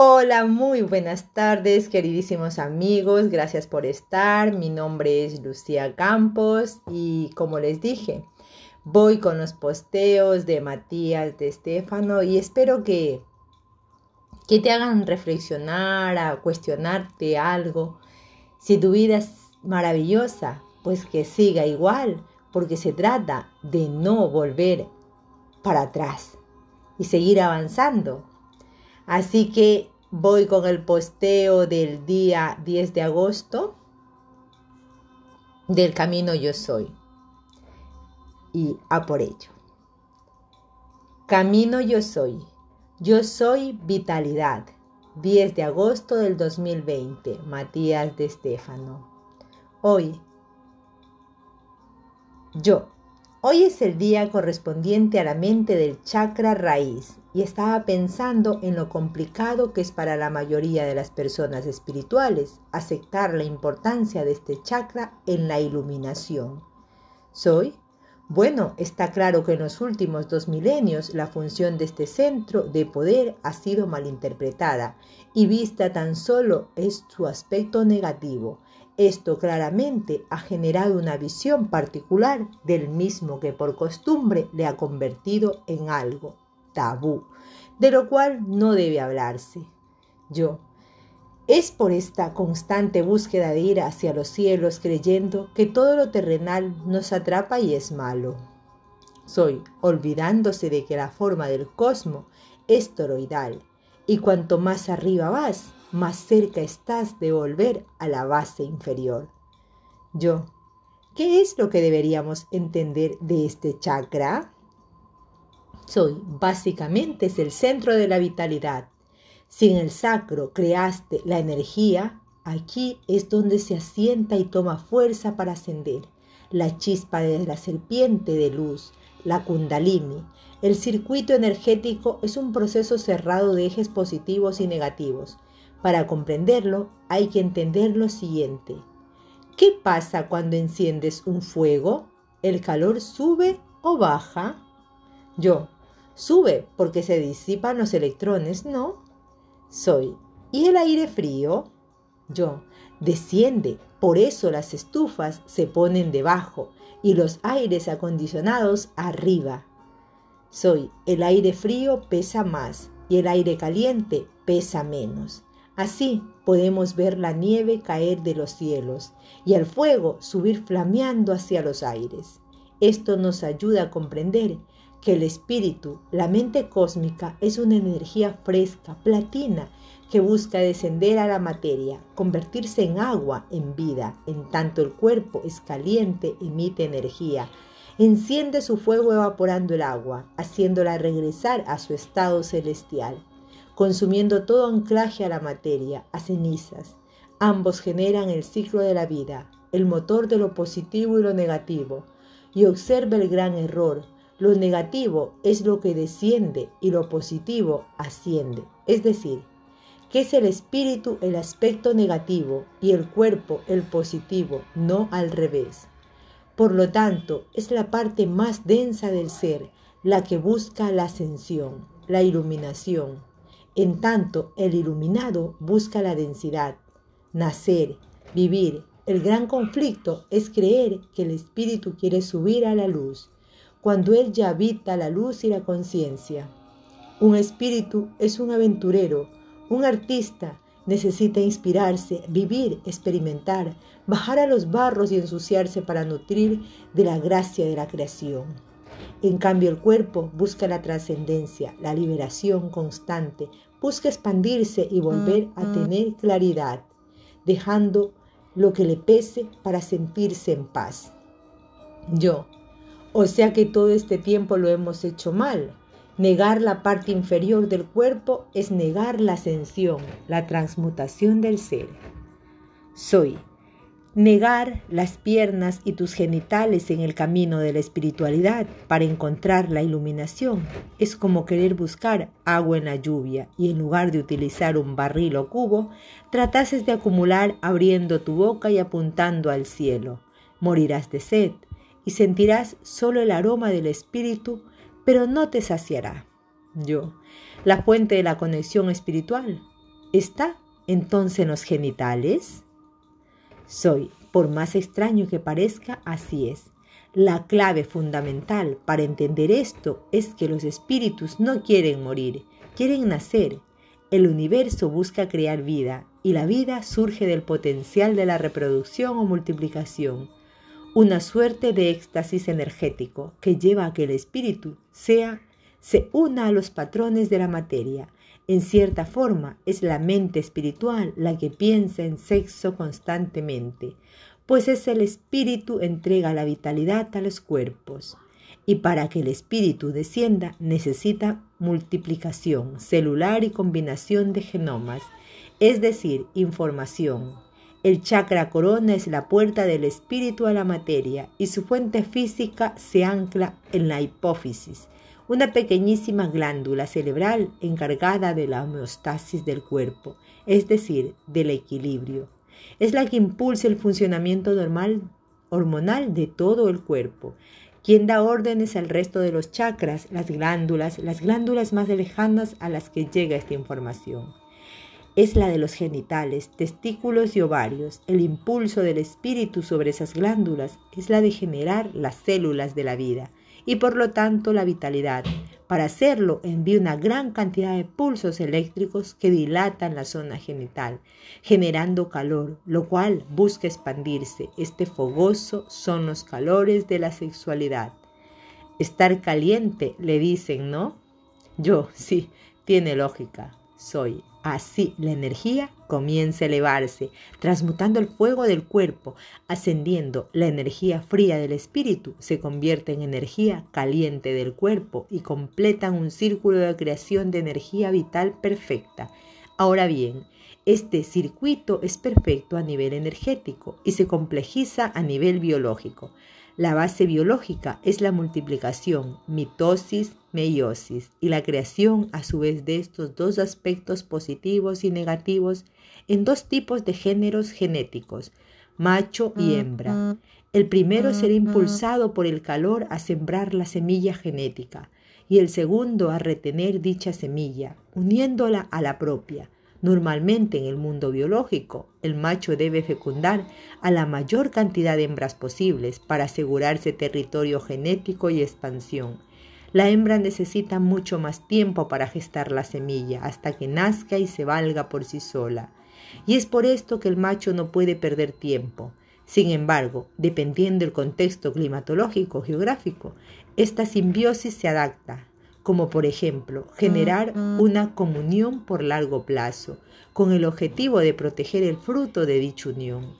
Hola, muy buenas tardes, queridísimos amigos. Gracias por estar. Mi nombre es Lucía Campos y como les dije, voy con los posteos de Matías de Estefano y espero que, que te hagan reflexionar, a cuestionarte algo. Si tu vida es maravillosa, pues que siga igual, porque se trata de no volver para atrás y seguir avanzando Así que voy con el posteo del día 10 de agosto del camino yo soy. Y a por ello. Camino yo soy. Yo soy vitalidad. 10 de agosto del 2020. Matías de Estéfano. Hoy. Yo. Hoy es el día correspondiente a la mente del chakra raíz y estaba pensando en lo complicado que es para la mayoría de las personas espirituales aceptar la importancia de este chakra en la iluminación. ¿Soy? Bueno, está claro que en los últimos dos milenios la función de este centro de poder ha sido malinterpretada y vista tan solo es su aspecto negativo. Esto claramente ha generado una visión particular del mismo que por costumbre le ha convertido en algo tabú, de lo cual no debe hablarse. Yo, es por esta constante búsqueda de ir hacia los cielos creyendo que todo lo terrenal nos atrapa y es malo. Soy olvidándose de que la forma del cosmos es toroidal y cuanto más arriba vas, más cerca estás de volver a la base inferior. Yo, ¿qué es lo que deberíamos entender de este chakra? Soy básicamente es el centro de la vitalidad. Si en el sacro creaste la energía, aquí es donde se asienta y toma fuerza para ascender. La chispa de la serpiente de luz, la kundalini. El circuito energético es un proceso cerrado de ejes positivos y negativos. Para comprenderlo hay que entender lo siguiente. ¿Qué pasa cuando enciendes un fuego? ¿El calor sube o baja? Yo, Sube porque se disipan los electrones, ¿no? Soy. ¿Y el aire frío? Yo. Desciende. Por eso las estufas se ponen debajo y los aires acondicionados arriba. Soy. El aire frío pesa más y el aire caliente pesa menos. Así podemos ver la nieve caer de los cielos y el fuego subir flameando hacia los aires. Esto nos ayuda a comprender que el espíritu, la mente cósmica, es una energía fresca, platina, que busca descender a la materia, convertirse en agua, en vida, en tanto el cuerpo es caliente, emite energía, enciende su fuego evaporando el agua, haciéndola regresar a su estado celestial, consumiendo todo anclaje a la materia, a cenizas. Ambos generan el ciclo de la vida, el motor de lo positivo y lo negativo, y observa el gran error, lo negativo es lo que desciende y lo positivo asciende. Es decir, que es el espíritu el aspecto negativo y el cuerpo el positivo, no al revés. Por lo tanto, es la parte más densa del ser la que busca la ascensión, la iluminación. En tanto, el iluminado busca la densidad, nacer, vivir. El gran conflicto es creer que el espíritu quiere subir a la luz cuando Él ya habita la luz y la conciencia. Un espíritu es un aventurero, un artista, necesita inspirarse, vivir, experimentar, bajar a los barros y ensuciarse para nutrir de la gracia de la creación. En cambio, el cuerpo busca la trascendencia, la liberación constante, busca expandirse y volver a tener claridad, dejando lo que le pese para sentirse en paz. Yo, o sea que todo este tiempo lo hemos hecho mal. Negar la parte inferior del cuerpo es negar la ascensión, la transmutación del ser. Soy. Negar las piernas y tus genitales en el camino de la espiritualidad para encontrar la iluminación es como querer buscar agua en la lluvia y en lugar de utilizar un barril o cubo, tratases de acumular abriendo tu boca y apuntando al cielo. Morirás de sed y sentirás solo el aroma del espíritu, pero no te saciará. Yo, la fuente de la conexión espiritual. ¿Está entonces en los genitales? Soy, por más extraño que parezca, así es. La clave fundamental para entender esto es que los espíritus no quieren morir, quieren nacer. El universo busca crear vida y la vida surge del potencial de la reproducción o multiplicación, una suerte de éxtasis energético que lleva a que el espíritu sea se una a los patrones de la materia. En cierta forma, es la mente espiritual la que piensa en sexo constantemente, pues es el espíritu entrega la vitalidad a los cuerpos. Y para que el espíritu descienda necesita multiplicación celular y combinación de genomas, es decir, información. El chakra corona es la puerta del espíritu a la materia y su fuente física se ancla en la hipófisis, una pequeñísima glándula cerebral encargada de la homeostasis del cuerpo, es decir, del equilibrio. Es la que impulsa el funcionamiento normal hormonal de todo el cuerpo, quien da órdenes al resto de los chakras, las glándulas, las glándulas más lejanas a las que llega esta información. Es la de los genitales, testículos y ovarios. El impulso del espíritu sobre esas glándulas es la de generar las células de la vida y por lo tanto la vitalidad. Para hacerlo envía una gran cantidad de pulsos eléctricos que dilatan la zona genital, generando calor, lo cual busca expandirse. Este fogoso son los calores de la sexualidad. Estar caliente, le dicen, ¿no? Yo, sí, tiene lógica. Soy Así la energía comienza a elevarse, transmutando el fuego del cuerpo, ascendiendo. La energía fría del espíritu se convierte en energía caliente del cuerpo y completan un círculo de creación de energía vital perfecta. Ahora bien, este circuito es perfecto a nivel energético y se complejiza a nivel biológico. La base biológica es la multiplicación, mitosis, meiosis y la creación a su vez de estos dos aspectos positivos y negativos en dos tipos de géneros genéticos, macho y hembra. El primero será impulsado por el calor a sembrar la semilla genética y el segundo a retener dicha semilla, uniéndola a la propia Normalmente en el mundo biológico, el macho debe fecundar a la mayor cantidad de hembras posibles para asegurarse territorio genético y expansión. La hembra necesita mucho más tiempo para gestar la semilla hasta que nazca y se valga por sí sola. Y es por esto que el macho no puede perder tiempo. Sin embargo, dependiendo del contexto climatológico geográfico, esta simbiosis se adapta, como por ejemplo generar una comunión por largo plazo, con el objetivo de proteger el fruto de dicha unión.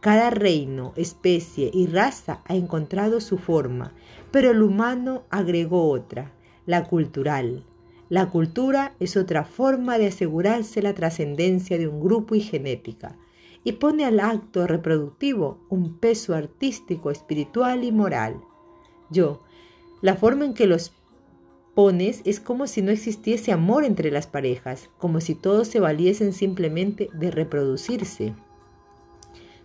Cada reino, especie y raza ha encontrado su forma, pero el humano agregó otra, la cultural. La cultura es otra forma de asegurarse la trascendencia de un grupo y genética, y pone al acto reproductivo un peso artístico, espiritual y moral. Yo, la forma en que los es como si no existiese amor entre las parejas, como si todos se valiesen simplemente de reproducirse.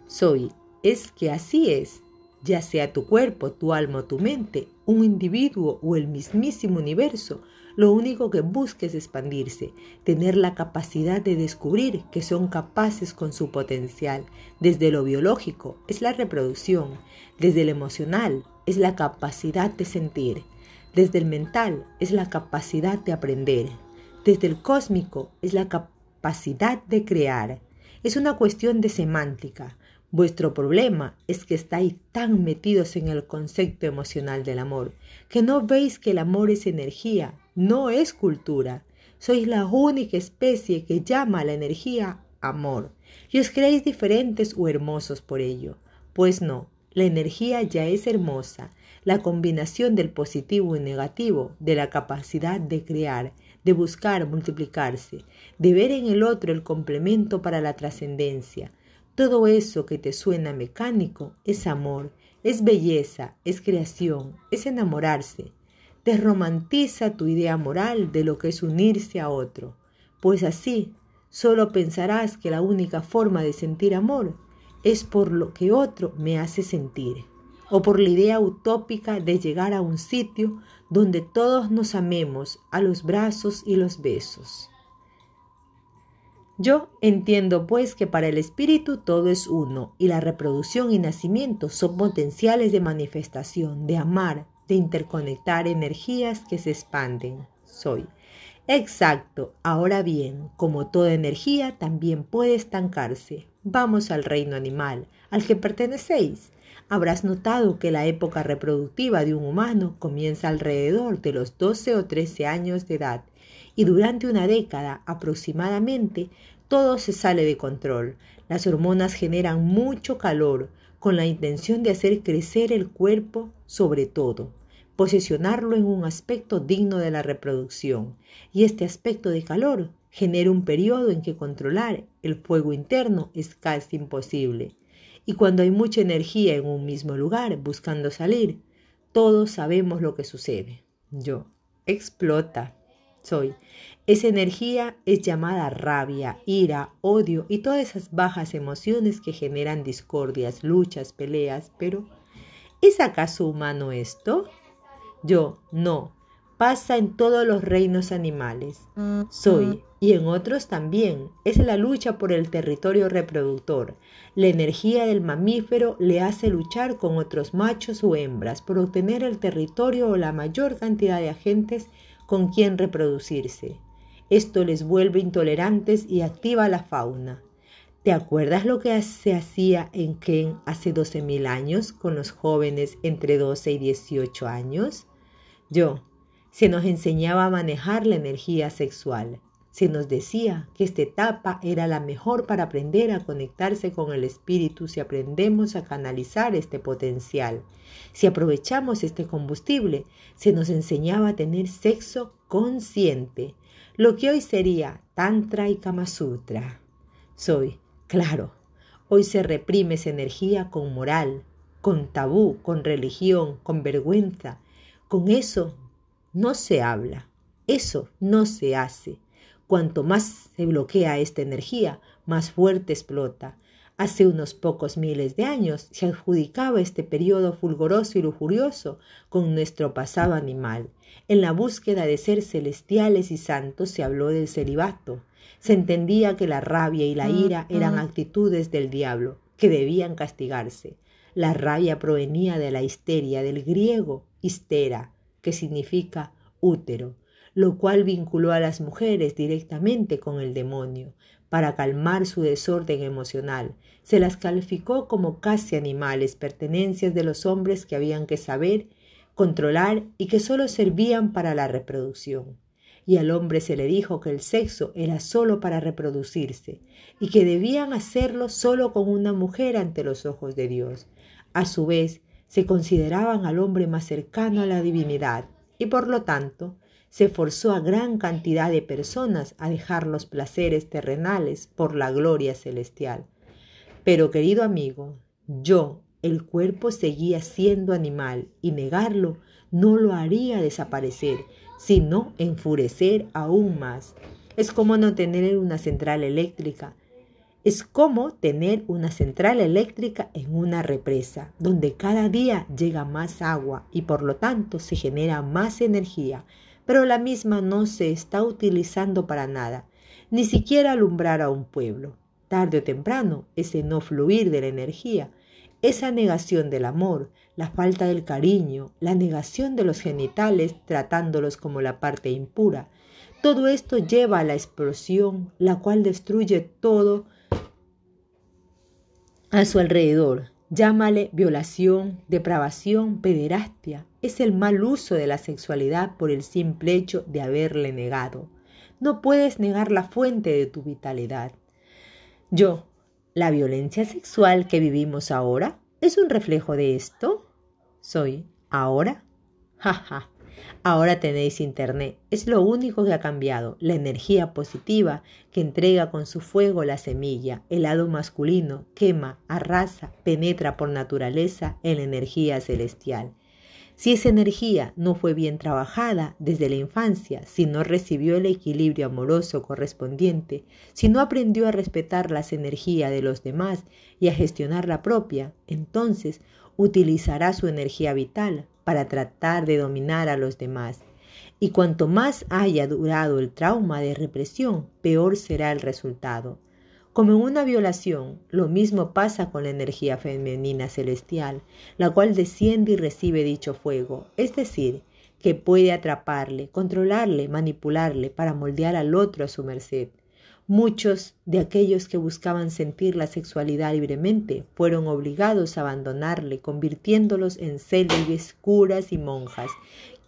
Soy, es que así es, ya sea tu cuerpo, tu alma o tu mente, un individuo o el mismísimo universo, lo único que busca es expandirse, tener la capacidad de descubrir que son capaces con su potencial. Desde lo biológico es la reproducción, desde lo emocional es la capacidad de sentir, desde el mental es la capacidad de aprender. Desde el cósmico es la capacidad de crear. Es una cuestión de semántica. Vuestro problema es que estáis tan metidos en el concepto emocional del amor, que no veis que el amor es energía, no es cultura. Sois la única especie que llama a la energía amor, y os creéis diferentes o hermosos por ello. Pues no, la energía ya es hermosa, la combinación del positivo y negativo, de la capacidad de crear, de buscar multiplicarse, de ver en el otro el complemento para la trascendencia. Todo eso que te suena mecánico es amor, es belleza, es creación, es enamorarse. Desromantiza tu idea moral de lo que es unirse a otro, pues así solo pensarás que la única forma de sentir amor es por lo que otro me hace sentir o por la idea utópica de llegar a un sitio donde todos nos amemos a los brazos y los besos. Yo entiendo pues que para el espíritu todo es uno y la reproducción y nacimiento son potenciales de manifestación, de amar, de interconectar energías que se expanden. Soy. Exacto. Ahora bien, como toda energía también puede estancarse. Vamos al reino animal, al que pertenecéis. Habrás notado que la época reproductiva de un humano comienza alrededor de los 12 o 13 años de edad y durante una década aproximadamente todo se sale de control. Las hormonas generan mucho calor con la intención de hacer crecer el cuerpo sobre todo, posicionarlo en un aspecto digno de la reproducción. Y este aspecto de calor genera un periodo en que controlar el fuego interno es casi imposible. Y cuando hay mucha energía en un mismo lugar buscando salir, todos sabemos lo que sucede. Yo, explota soy. Esa energía es llamada rabia, ira, odio y todas esas bajas emociones que generan discordias, luchas, peleas, pero ¿es acaso humano esto? Yo, no. Pasa en todos los reinos animales. Soy, y en otros también, es la lucha por el territorio reproductor. La energía del mamífero le hace luchar con otros machos o hembras por obtener el territorio o la mayor cantidad de agentes con quien reproducirse. Esto les vuelve intolerantes y activa la fauna. ¿Te acuerdas lo que se hacía en Ken hace 12.000 años con los jóvenes entre 12 y 18 años? Yo, se nos enseñaba a manejar la energía sexual. Se nos decía que esta etapa era la mejor para aprender a conectarse con el espíritu si aprendemos a canalizar este potencial. Si aprovechamos este combustible, se nos enseñaba a tener sexo consciente, lo que hoy sería Tantra y Kama Sutra. Soy, claro, hoy se reprime esa energía con moral, con tabú, con religión, con vergüenza. Con eso no se habla, eso no se hace. Cuanto más se bloquea esta energía, más fuerte explota. Hace unos pocos miles de años se adjudicaba este periodo fulguroso y lujurioso con nuestro pasado animal. En la búsqueda de ser celestiales y santos se habló del celibato. Se entendía que la rabia y la ira eran actitudes del diablo, que debían castigarse. La rabia provenía de la histeria, del griego histera, que significa útero lo cual vinculó a las mujeres directamente con el demonio. Para calmar su desorden emocional, se las calificó como casi animales, pertenencias de los hombres que habían que saber, controlar y que solo servían para la reproducción. Y al hombre se le dijo que el sexo era solo para reproducirse y que debían hacerlo solo con una mujer ante los ojos de Dios. A su vez, se consideraban al hombre más cercano a la divinidad y por lo tanto se forzó a gran cantidad de personas a dejar los placeres terrenales por la gloria celestial. Pero querido amigo, yo, el cuerpo seguía siendo animal y negarlo no lo haría desaparecer, sino enfurecer aún más. Es como no tener una central eléctrica. Es como tener una central eléctrica en una represa, donde cada día llega más agua y por lo tanto se genera más energía pero la misma no se está utilizando para nada, ni siquiera alumbrar a un pueblo. Tarde o temprano, ese no fluir de la energía, esa negación del amor, la falta del cariño, la negación de los genitales tratándolos como la parte impura, todo esto lleva a la explosión, la cual destruye todo a su alrededor, Llámale violación, depravación, pederastia. Es el mal uso de la sexualidad por el simple hecho de haberle negado. No puedes negar la fuente de tu vitalidad. Yo, ¿la violencia sexual que vivimos ahora es un reflejo de esto? Soy, ¿ahora? Ja, Ahora tenéis Internet. Es lo único que ha cambiado. La energía positiva que entrega con su fuego la semilla, el lado masculino, quema, arrasa, penetra por naturaleza en la energía celestial. Si esa energía no fue bien trabajada desde la infancia, si no recibió el equilibrio amoroso correspondiente, si no aprendió a respetar las energías de los demás y a gestionar la propia, entonces utilizará su energía vital para tratar de dominar a los demás. Y cuanto más haya durado el trauma de represión, peor será el resultado. Como en una violación, lo mismo pasa con la energía femenina celestial, la cual desciende y recibe dicho fuego, es decir, que puede atraparle, controlarle, manipularle para moldear al otro a su merced. Muchos de aquellos que buscaban sentir la sexualidad libremente fueron obligados a abandonarle, convirtiéndolos en célebres curas y monjas,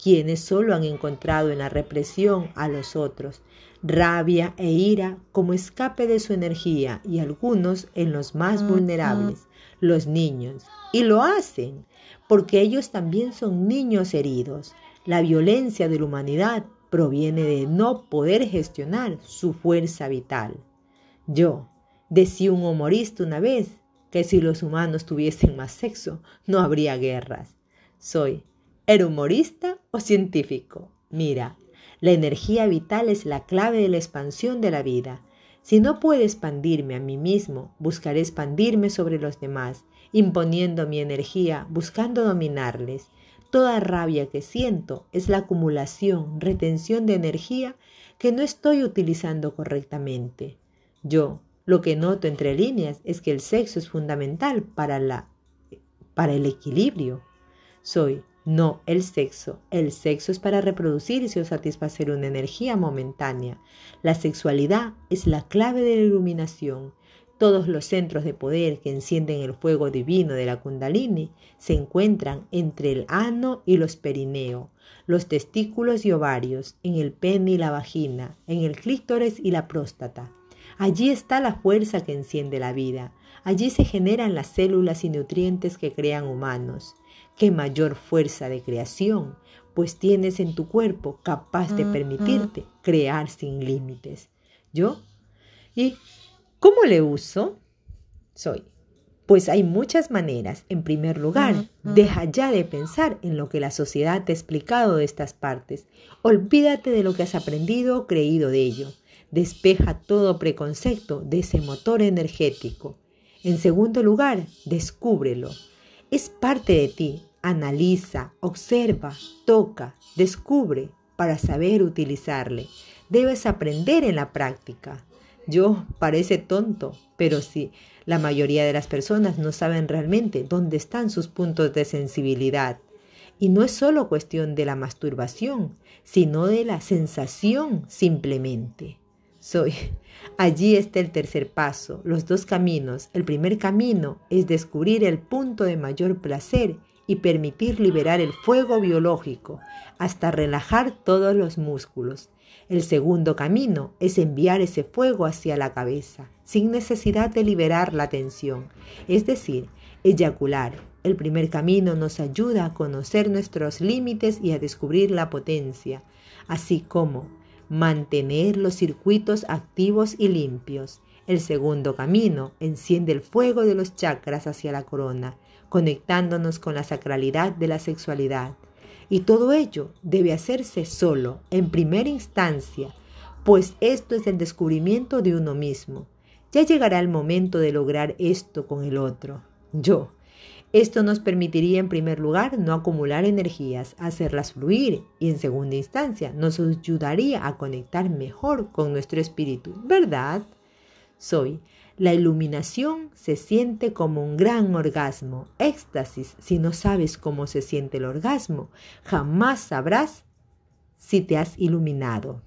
quienes solo han encontrado en la represión a los otros rabia e ira como escape de su energía y algunos en los más vulnerables, los niños. Y lo hacen porque ellos también son niños heridos. La violencia de la humanidad proviene de no poder gestionar su fuerza vital. Yo, decía un humorista una vez, que si los humanos tuviesen más sexo, no habría guerras. Soy, ¿era humorista o científico? Mira, la energía vital es la clave de la expansión de la vida. Si no puedo expandirme a mí mismo, buscaré expandirme sobre los demás, imponiendo mi energía, buscando dominarles. Toda rabia que siento es la acumulación, retención de energía que no estoy utilizando correctamente. Yo, lo que noto entre líneas es que el sexo es fundamental para, la, para el equilibrio. Soy no el sexo. El sexo es para reproducirse o satisfacer una energía momentánea. La sexualidad es la clave de la iluminación. Todos los centros de poder que encienden el fuego divino de la kundalini se encuentran entre el ano y los perineo, los testículos y ovarios, en el pene y la vagina, en el clítoris y la próstata. Allí está la fuerza que enciende la vida. Allí se generan las células y nutrientes que crean humanos qué mayor fuerza de creación, pues tienes en tu cuerpo capaz de permitirte crear sin límites. ¿Yo? ¿Y cómo le uso? Soy. Pues hay muchas maneras. En primer lugar, deja ya de pensar en lo que la sociedad te ha explicado de estas partes. Olvídate de lo que has aprendido o creído de ello. Despeja todo preconcepto de ese motor energético. En segundo lugar, descúbrelo. Es parte de ti, Analiza, observa, toca, descubre para saber utilizarle. Debes aprender en la práctica. Yo parece tonto, pero sí, la mayoría de las personas no saben realmente dónde están sus puntos de sensibilidad. Y no es solo cuestión de la masturbación, sino de la sensación simplemente. Soy. Allí está el tercer paso, los dos caminos. El primer camino es descubrir el punto de mayor placer y permitir liberar el fuego biológico hasta relajar todos los músculos. El segundo camino es enviar ese fuego hacia la cabeza, sin necesidad de liberar la tensión, es decir, eyacular. El primer camino nos ayuda a conocer nuestros límites y a descubrir la potencia, así como mantener los circuitos activos y limpios. El segundo camino enciende el fuego de los chakras hacia la corona conectándonos con la sacralidad de la sexualidad. Y todo ello debe hacerse solo, en primera instancia, pues esto es el descubrimiento de uno mismo. Ya llegará el momento de lograr esto con el otro, yo. Esto nos permitiría en primer lugar no acumular energías, hacerlas fluir y en segunda instancia nos ayudaría a conectar mejor con nuestro espíritu, ¿verdad? Soy la iluminación se siente como un gran orgasmo, éxtasis. Si no sabes cómo se siente el orgasmo, jamás sabrás si te has iluminado.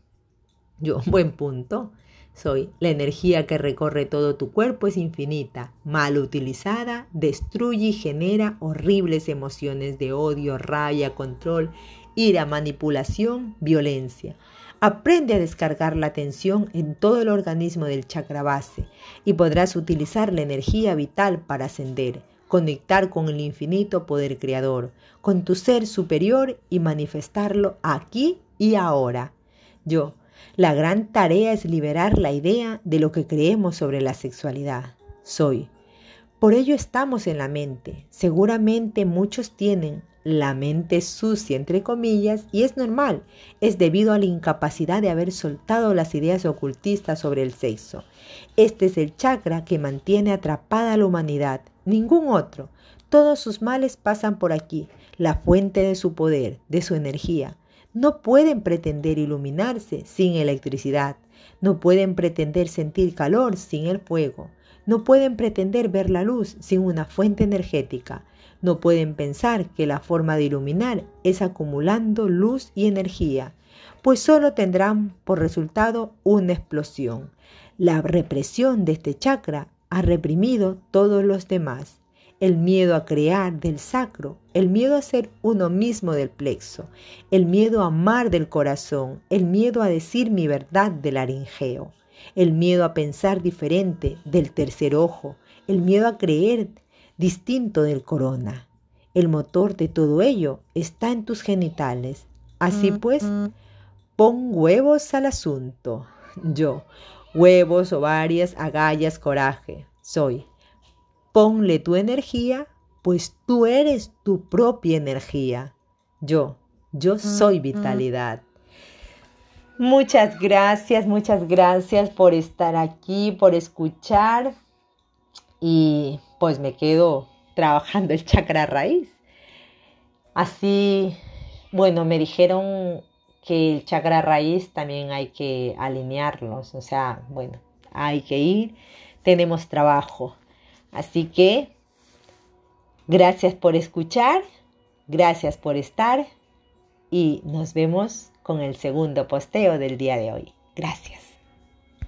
Yo, buen punto. Soy la energía que recorre todo tu cuerpo es infinita, mal utilizada, destruye y genera horribles emociones de odio, rabia, control, ira, manipulación, violencia. Aprende a descargar la atención en todo el organismo del chakra base y podrás utilizar la energía vital para ascender, conectar con el infinito poder creador, con tu ser superior y manifestarlo aquí y ahora. Yo, la gran tarea es liberar la idea de lo que creemos sobre la sexualidad. Soy. Por ello estamos en la mente. Seguramente muchos tienen la mente sucia, entre comillas, y es normal, es debido a la incapacidad de haber soltado las ideas ocultistas sobre el sexo. Este es el chakra que mantiene atrapada a la humanidad, ningún otro. Todos sus males pasan por aquí, la fuente de su poder, de su energía. no pueden pretender iluminarse sin electricidad, no pueden pretender sentir calor sin el fuego, no pueden pretender ver la luz sin una fuente energética, no pueden pensar que la forma de iluminar es acumulando luz y energía, pues solo tendrán por resultado una explosión. La represión de este chakra ha reprimido todos los demás el miedo a crear del sacro, el miedo a ser uno mismo del plexo, el miedo a amar del corazón, el miedo a decir mi verdad del laringeo, el miedo a pensar diferente del tercer ojo, el miedo a creer distinto del corona. El motor de todo ello está en tus genitales. Así pues, pon huevos al asunto. Yo, huevos, ovarias, agallas, coraje. Soy Ponle tu energía, pues tú eres tu propia energía. Yo, yo soy vitalidad. Muchas gracias, muchas gracias por estar aquí, por escuchar. Y pues me quedo trabajando el chakra raíz. Así, bueno, me dijeron que el chakra raíz también hay que alinearlos. O sea, bueno, hay que ir, tenemos trabajo. Así que, gracias por escuchar, gracias por estar y nos vemos con el segundo posteo del día de hoy. Gracias.